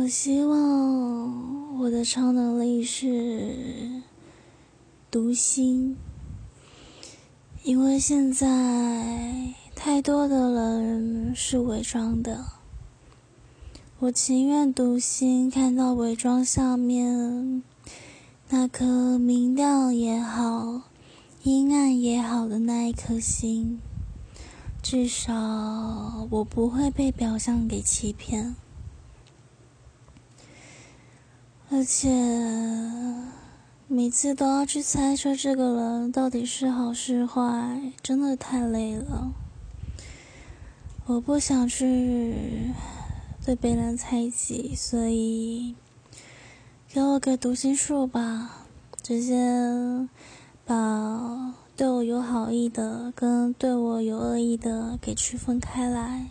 我希望我的超能力是读心，因为现在太多的人是伪装的。我情愿读心，看到伪装下面那颗明亮也好、阴暗也好的那一颗心，至少我不会被表象给欺骗。而且每次都要去猜测这个人到底是好是坏，真的太累了。我不想去对别人猜忌，所以给我个读心术吧，直接把对我有好意的跟对我有恶意的给区分开来。